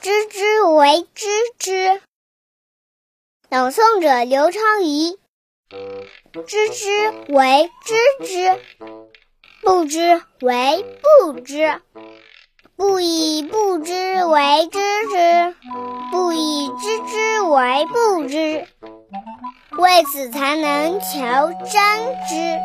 知之为知之，朗诵者刘昌仪。知之为知之，不知为不知，不以不知为知之，不以知之为不知，为此才能求真知。